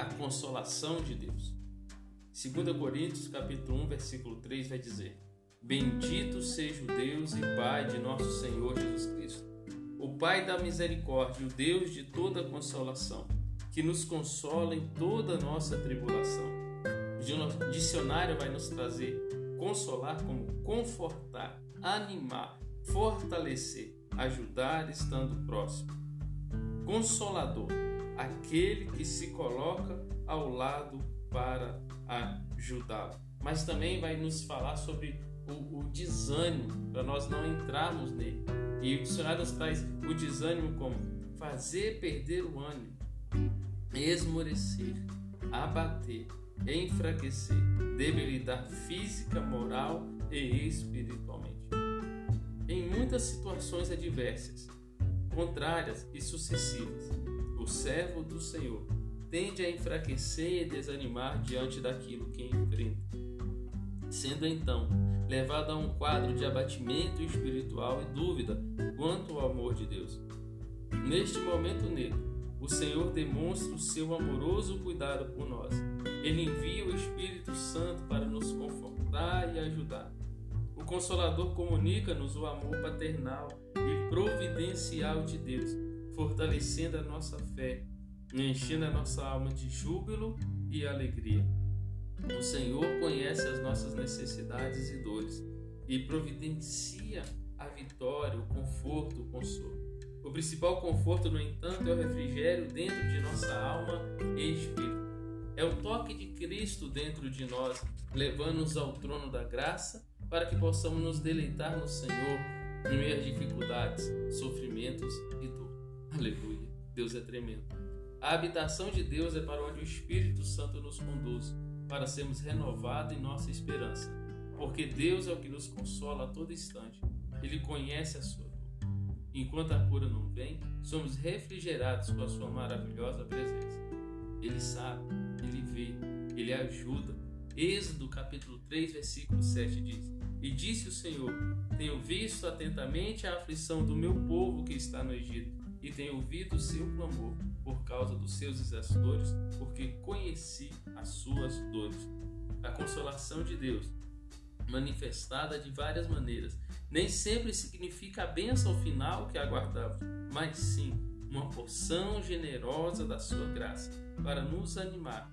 a consolação de Deus. 2 Coríntios capítulo 1, versículo 3 vai dizer: Bendito seja o Deus e Pai de nosso Senhor Jesus Cristo, o Pai da misericórdia, o Deus de toda consolação, que nos consola em toda nossa tribulação. O dicionário vai nos trazer consolar como confortar, animar, fortalecer, ajudar estando próximo. Consolador, aquele que se coloca ao lado para ajudá-lo. Mas também vai nos falar sobre o, o desânimo, para nós não entrarmos nele. E o dicionário traz o desânimo como fazer perder o ânimo, esmorecer, abater, enfraquecer, debilitar física, moral e espiritualmente. Em muitas situações adversas, contrárias e sucessivas, o servo do Senhor tende a enfraquecer e desanimar diante daquilo que enfrenta, sendo então levado a um quadro de abatimento espiritual e dúvida quanto ao amor de Deus. Neste momento negro, o Senhor demonstra o seu amoroso cuidado por nós. Ele envia o Espírito Santo para nos confortar e ajudar. O Consolador comunica-nos o amor paternal e providencial de Deus, fortalecendo a nossa fé, enchendo a nossa alma de júbilo e alegria. O Senhor conhece as nossas necessidades e dores e providencia a vitória, o conforto, o consolo. O principal conforto, no entanto, é o refrigério dentro de nossa alma e espírito. É o toque de Cristo dentro de nós, levando-nos ao trono da graça para que possamos nos deleitar no Senhor em meio às dificuldades, sofrimentos e dor. Aleluia. Deus é tremendo. A habitação de Deus é para onde o Espírito Santo nos conduz para sermos renovados em nossa esperança, porque Deus é o que nos consola a todo instante. Ele conhece a sua dor. Enquanto a cura não vem, somos refrigerados com a sua maravilhosa presença. Ele sabe, ele vê, ele ajuda. Êxodo capítulo 3, versículo 7 diz: E disse o Senhor: Tenho visto atentamente a aflição do meu povo que está no Egito, e tenho ouvido o seu clamor por causa dos seus exércitos, porque conheci as suas dores. A consolação de Deus, manifestada de várias maneiras, nem sempre significa a bênção final que aguardava, mas sim uma porção generosa da sua graça para nos animar,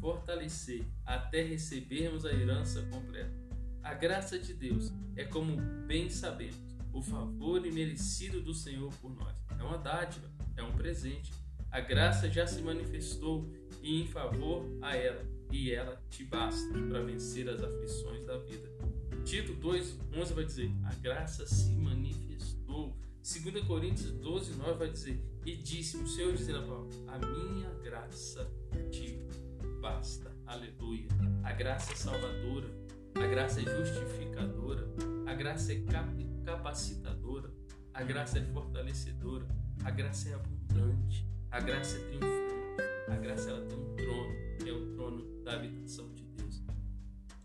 fortalecer até recebermos a herança completa. A graça de Deus é como bem sabemos, o favor imerecido do Senhor por nós. É uma dádiva, é um presente a graça já se manifestou e em favor a ela, e ela te basta para vencer as aflições da vida. Tito 2:11 vai dizer: A graça se manifestou. 2 Coríntios 12, 9 vai dizer: E disse o Senhor dizendo a Paulo: A minha graça te basta. Aleluia. A graça é salvadora, a graça é justificadora, a graça é capacitadora, a graça é fortalecedora, a graça é abundante, a graça é triunfante. A graça ela tem um trono, que é o trono da habitação de Deus.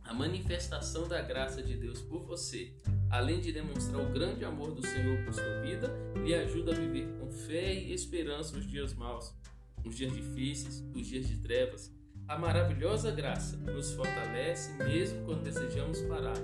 A manifestação da graça de Deus por você, além de demonstrar o grande amor do Senhor por sua vida, lhe ajuda a viver com fé e esperança os dias maus, os dias difíceis, os dias de trevas. A maravilhosa graça nos fortalece mesmo quando desejamos parar.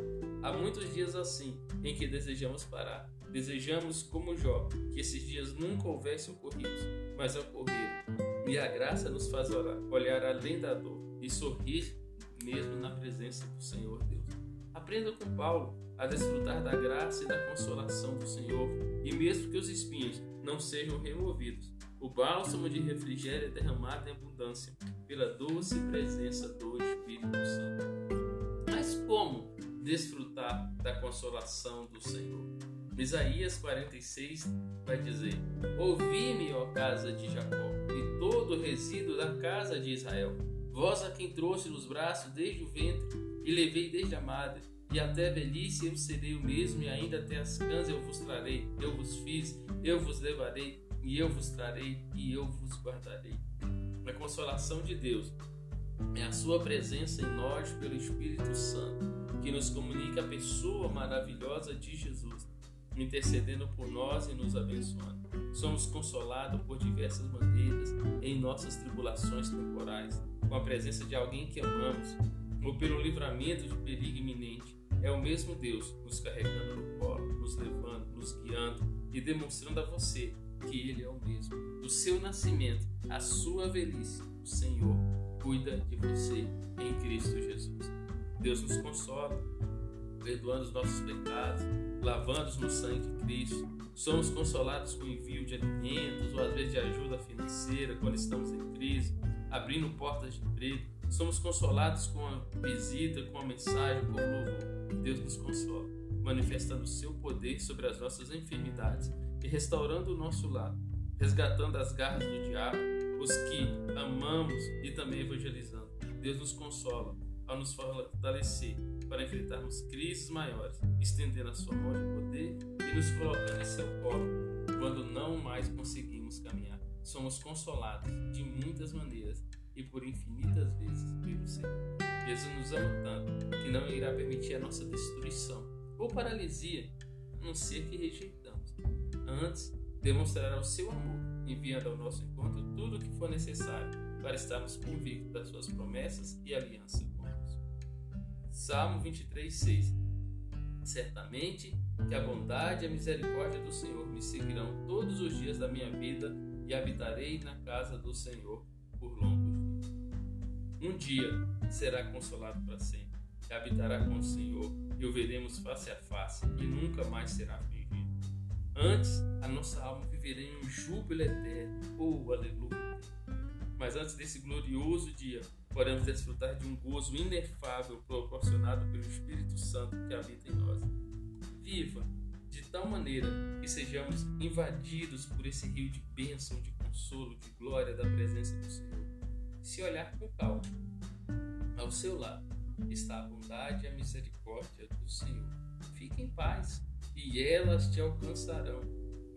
Há muitos dias assim em que desejamos parar, Desejamos, como Jó, que esses dias nunca houvessem ocorrido, mas ocorreram. E a graça nos faz olhar além da dor e sorrir mesmo na presença do Senhor Deus. Aprenda com Paulo a desfrutar da graça e da consolação do Senhor, e mesmo que os espinhos não sejam removidos, o bálsamo de refrigério é derramado em abundância pela doce presença do Espírito Santo. Mas como desfrutar da consolação do Senhor? Isaías 46 vai dizer: Ouvi-me, ó casa de Jacó, e todo o resíduo da casa de Israel. Vós a quem trouxe nos braços desde o ventre, e levei desde a madre, e até a velhice eu serei o mesmo, e ainda até as cãs eu vos trarei. Eu vos fiz, eu vos levarei, e eu vos trarei, e eu vos guardarei. A consolação de Deus é a sua presença em nós pelo Espírito Santo, que nos comunica a pessoa maravilhosa de Jesus intercedendo por nós e nos abençoando. somos consolados por diversas maneiras em nossas tribulações temporais, com a presença de alguém que amamos, ou pelo livramento de perigo iminente. É o mesmo Deus nos carregando no colo, nos levando, nos guiando e demonstrando a você que Ele é o mesmo. Do seu nascimento à sua velhice, o Senhor cuida de você em Cristo Jesus. Deus nos consola, perdoando os nossos pecados, lavando-os no sangue de Cristo. Somos consolados com o envio de alimentos ou às vezes de ajuda financeira quando estamos em crise, abrindo portas de emprego. Somos consolados com a visita, com a mensagem, com o louvor. Deus nos consola, manifestando o seu poder sobre as nossas enfermidades e restaurando o nosso lar, resgatando as garras do diabo, os que amamos e também evangelizando. Deus nos consola ao nos fortalecer para enfrentarmos crises maiores, estendendo a sua mão de poder e nos colocando em seu colo quando não mais conseguimos caminhar. Somos consolados de muitas maneiras e por infinitas vezes pelo Senhor. Jesus nos ama tanto que não irá permitir a nossa destruição ou paralisia, a não ser que rejeitamos. Antes, demonstrará o seu amor, enviando ao nosso encontro tudo o que for necessário para estarmos convictos das suas promessas e aliança Salmo 23, 6. Certamente que a bondade e a misericórdia do Senhor me seguirão todos os dias da minha vida e habitarei na casa do Senhor por longos dias. Um dia será consolado para sempre, e habitará com o Senhor e o veremos face a face e nunca mais será. Antes, a nossa alma viverá em um júbilo eterno. Oh, aleluia! Mas antes desse glorioso dia, podemos desfrutar de um gozo inefável proporcionado pelo Espírito Santo que habita em nós. Viva de tal maneira que sejamos invadidos por esse rio de bênção, de consolo, de glória da presença do Senhor. Se olhar com calma, ao seu lado está a bondade e a misericórdia do Senhor. Fique em paz e elas te alcançarão.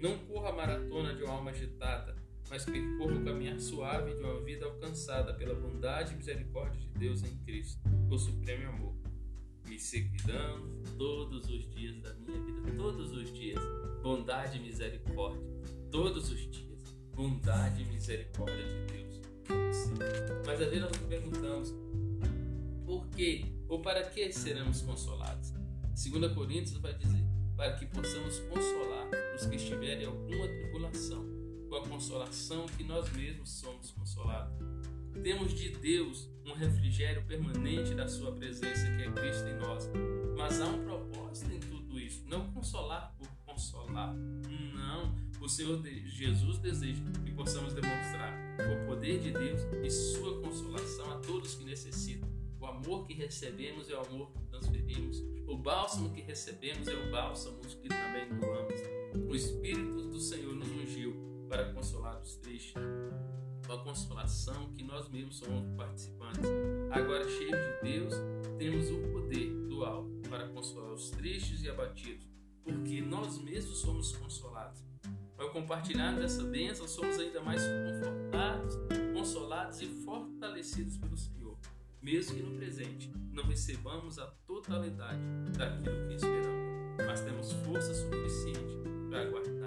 Não corra a maratona de uma alma agitada, mas percorra o caminhar suave de uma vida alcançada pela bondade e misericórdia de Deus em Cristo, o supremo amor. Me seguirão todos os dias da minha vida, todos os dias. Bondade e misericórdia, todos os dias. Bondade e misericórdia de Deus. Mas às vezes nós nos perguntamos por que ou para que seremos consolados? 2 Coríntios vai dizer: para que possamos consolar os que estiverem em alguma tribulação com a consolação que nós mesmos somos consolados. Temos de Deus um refrigério permanente da Sua presença, que é Cristo em nós. Mas há um propósito em tudo isso: não consolar por consolar. Não. O Senhor Jesus deseja que possamos demonstrar o poder de Deus e Sua consolação a todos que necessitam. O amor que recebemos é o amor que transferimos. O bálsamo que recebemos é o bálsamo que também doamos. O Espírito do Senhor nos ungiu para consolar os tristes, uma consolação que nós mesmos somos participantes. Agora, cheios de Deus, temos o poder do alto para consolar os tristes e abatidos, porque nós mesmos somos consolados. Ao compartilhar dessa bênção, somos ainda mais confortados, consolados e fortalecidos pelo Senhor, mesmo que no presente não recebamos a totalidade daquilo que esperamos, mas temos força suficiente para aguardar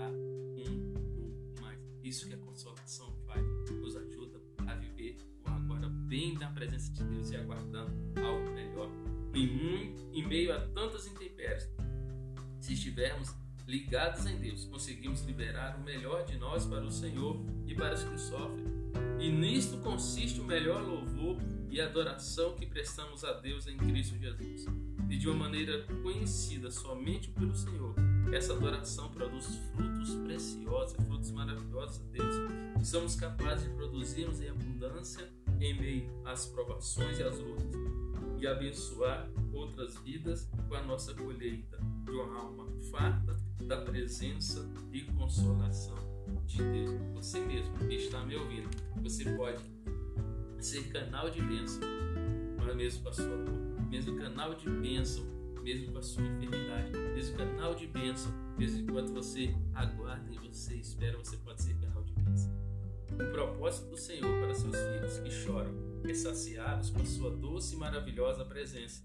isso que a consolação faz, nos ajuda a viver o agora bem na presença de Deus e aguardando algo melhor. Em, em meio a tantas intempéries, se estivermos ligados em Deus, conseguimos liberar o melhor de nós para o Senhor e para os que sofrem. E nisto consiste o melhor louvor e adoração que prestamos a Deus em Cristo Jesus. E de uma maneira conhecida somente pelo Senhor, essa adoração produz frutos preciosos, frutos maravilhosos a Deus, que somos capazes de produzirmos em abundância em meio às provações e às lutas, e abençoar outras vidas com a nossa colheita de uma alma farta da presença e consolação de Deus. Você mesmo que está me ouvindo, você pode ser canal de bênção, mas mesmo com a sua dor, mesmo canal de bênção mesmo com a sua enfermidade, mesmo canal de bênção, mesmo enquanto você aguarda e você espera, você pode ser canal de bênção. O propósito do Senhor para seus filhos que choram é saciá-los com a sua doce e maravilhosa presença,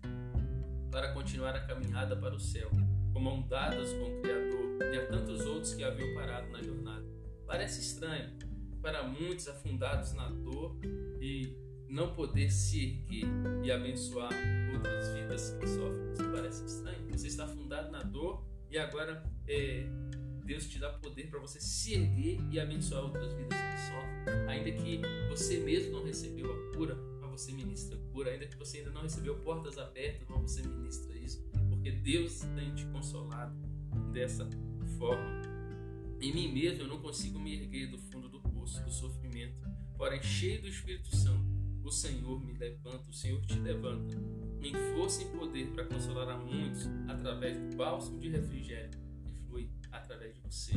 para continuar a caminhada para o céu, com mão dadas com o Criador e a tantos outros que haviam parado na jornada. Parece estranho para muitos afundados na dor e não poder se erguer e abençoar outras vidas que sofrem. Isso parece estranho. Você está afundado na dor e agora é, Deus te dá poder para você se erguer e abençoar outras vidas que sofrem. Ainda que você mesmo não recebeu a cura, mas você ministra a cura. Ainda que você ainda não recebeu portas abertas, mas você ministra isso. Porque Deus tem te consolado dessa forma. Em mim mesmo eu não consigo me erguer do fundo do poço do sofrimento, porém cheio do Espírito Santo, o Senhor me levanta, o Senhor te levanta, em força e poder para consolar a muitos através do bálsamo de refrigério que flui através de você.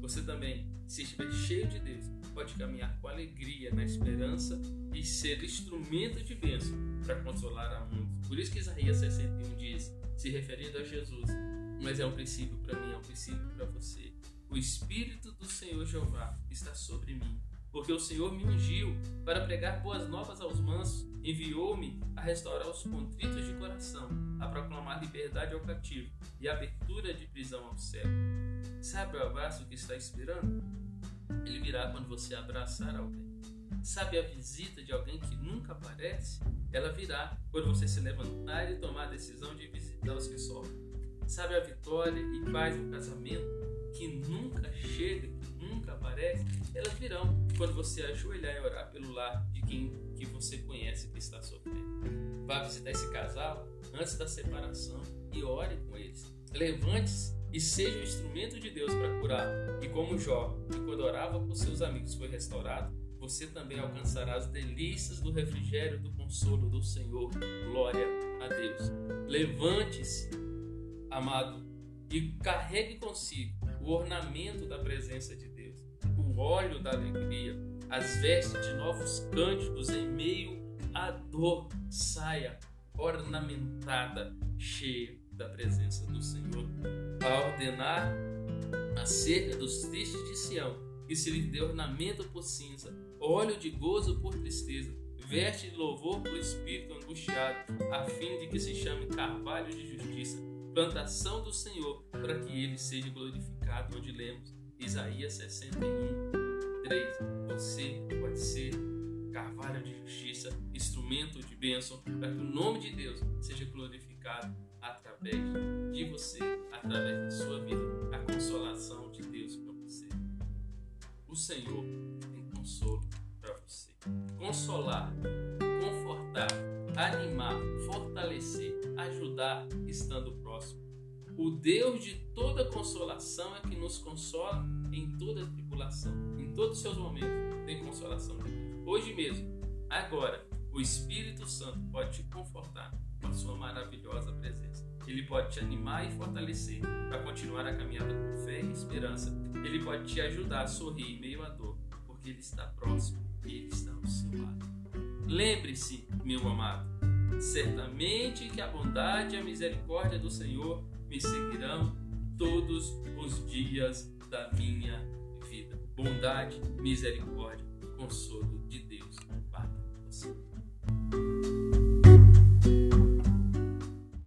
Você também, se estiver cheio de Deus, pode caminhar com alegria na esperança e ser instrumento de bênção para consolar a muitos. Por isso que Isaías 61 diz, se referindo a Jesus, mas é um princípio para mim, é um princípio para você. O Espírito do Senhor Jeová está sobre mim, porque o Senhor me ungiu para pregar boas novas aos mansos, enviou-me a restaurar os contritos de coração, a proclamar liberdade ao cativo e abertura de prisão ao céu. Sabe o abraço que está esperando? Ele virá quando você abraçar alguém. Sabe a visita de alguém que nunca aparece? Ela virá quando você se levantar e tomar a decisão de visitar os que sofrem. Sabe a vitória e paz no casamento? que nunca chega, que nunca aparece, elas virão quando você ajoelhar e orar pelo lar de quem que você conhece que está sofrendo. Vá visitar esse casal antes da separação e ore com eles. Levante-se e seja um instrumento de Deus para curar. E como Jó, que quando orava com seus amigos foi restaurado, você também alcançará as delícias do refrigério do consolo do Senhor. Glória a Deus. Levante-se, amado, e carregue consigo o ornamento da presença de o óleo da alegria, as vestes de novos cânticos em meio à dor, saia ornamentada, cheia da presença do Senhor, a ordenar acerca dos tristes de Sião, que se lhes dê ornamento por cinza, óleo de gozo por tristeza, veste de louvor por espírito angustiado, a fim de que se chame carvalho de justiça, plantação do Senhor, para que ele seja glorificado, onde lemos Isaías 61, 3. Você pode ser carvalho de justiça, instrumento de bênção, para que o nome de Deus seja glorificado através de você, através da sua vida, a consolação de Deus para você. O Senhor tem consolo para você. Consolar, confortar, animar, fortalecer, ajudar estando próximo. O Deus de toda consolação é que nos consola em toda tribulação, em todos os seus momentos. Tem consolação. Hoje mesmo, agora, o Espírito Santo pode te confortar com a sua maravilhosa presença. Ele pode te animar e fortalecer para continuar a caminhada com fé e esperança. Ele pode te ajudar a sorrir em meio à dor, porque Ele está próximo e Ele está ao seu lado. Lembre-se, meu amado, certamente que a bondade e a misericórdia do Senhor me seguirão todos os dias da minha vida. Bondade, misericórdia, consolo de Deus.